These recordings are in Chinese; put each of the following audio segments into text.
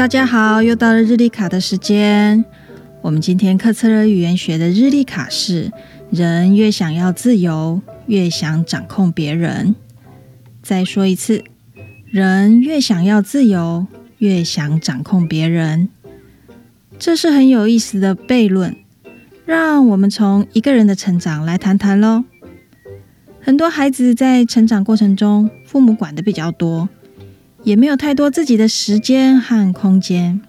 大家好，又到了日历卡的时间。我们今天课测了语言学的日历卡是：人越想要自由，越想掌控别人。再说一次，人越想要自由，越想掌控别人。这是很有意思的悖论。让我们从一个人的成长来谈谈喽。很多孩子在成长过程中，父母管的比较多。也没有太多自己的时间和空间。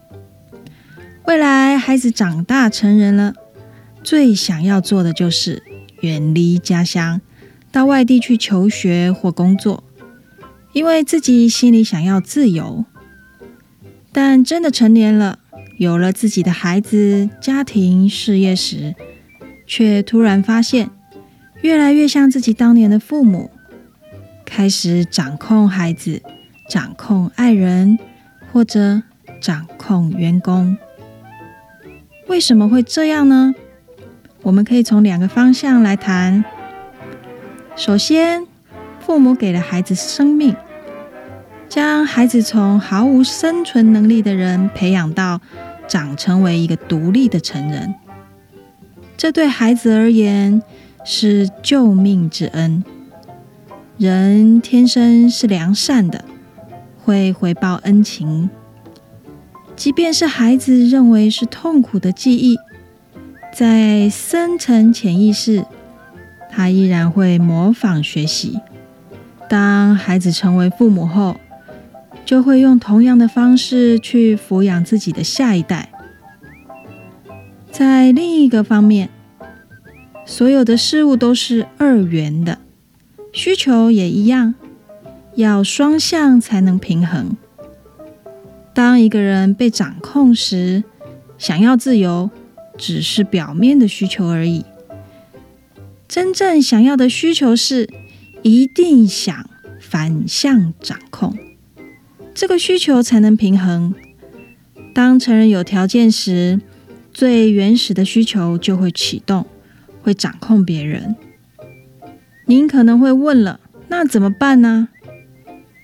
未来孩子长大成人了，最想要做的就是远离家乡，到外地去求学或工作，因为自己心里想要自由。但真的成年了，有了自己的孩子、家庭、事业时，却突然发现，越来越像自己当年的父母，开始掌控孩子。掌控爱人，或者掌控员工，为什么会这样呢？我们可以从两个方向来谈。首先，父母给了孩子生命，将孩子从毫无生存能力的人培养到长成为一个独立的成人，这对孩子而言是救命之恩。人天生是良善的。会回报恩情，即便是孩子认为是痛苦的记忆，在深层潜意识，他依然会模仿学习。当孩子成为父母后，就会用同样的方式去抚养自己的下一代。在另一个方面，所有的事物都是二元的，需求也一样。要双向才能平衡。当一个人被掌控时，想要自由只是表面的需求而已。真正想要的需求是一定想反向掌控，这个需求才能平衡。当成人有条件时，最原始的需求就会启动，会掌控别人。您可能会问了，那怎么办呢？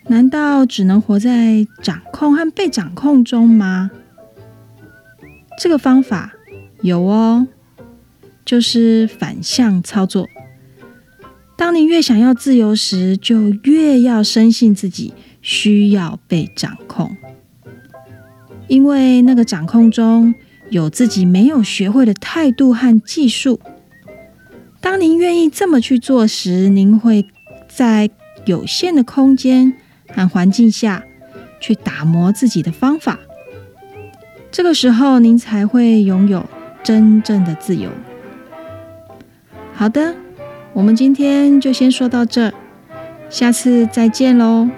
难道只能活在掌控和被掌控中吗？这个方法有哦，就是反向操作。当你越想要自由时，就越要深信自己需要被掌控，因为那个掌控中有自己没有学会的态度和技术。当您愿意这么去做时，您会在有限的空间。按环境下去打磨自己的方法，这个时候您才会拥有真正的自由。好的，我们今天就先说到这，下次再见喽。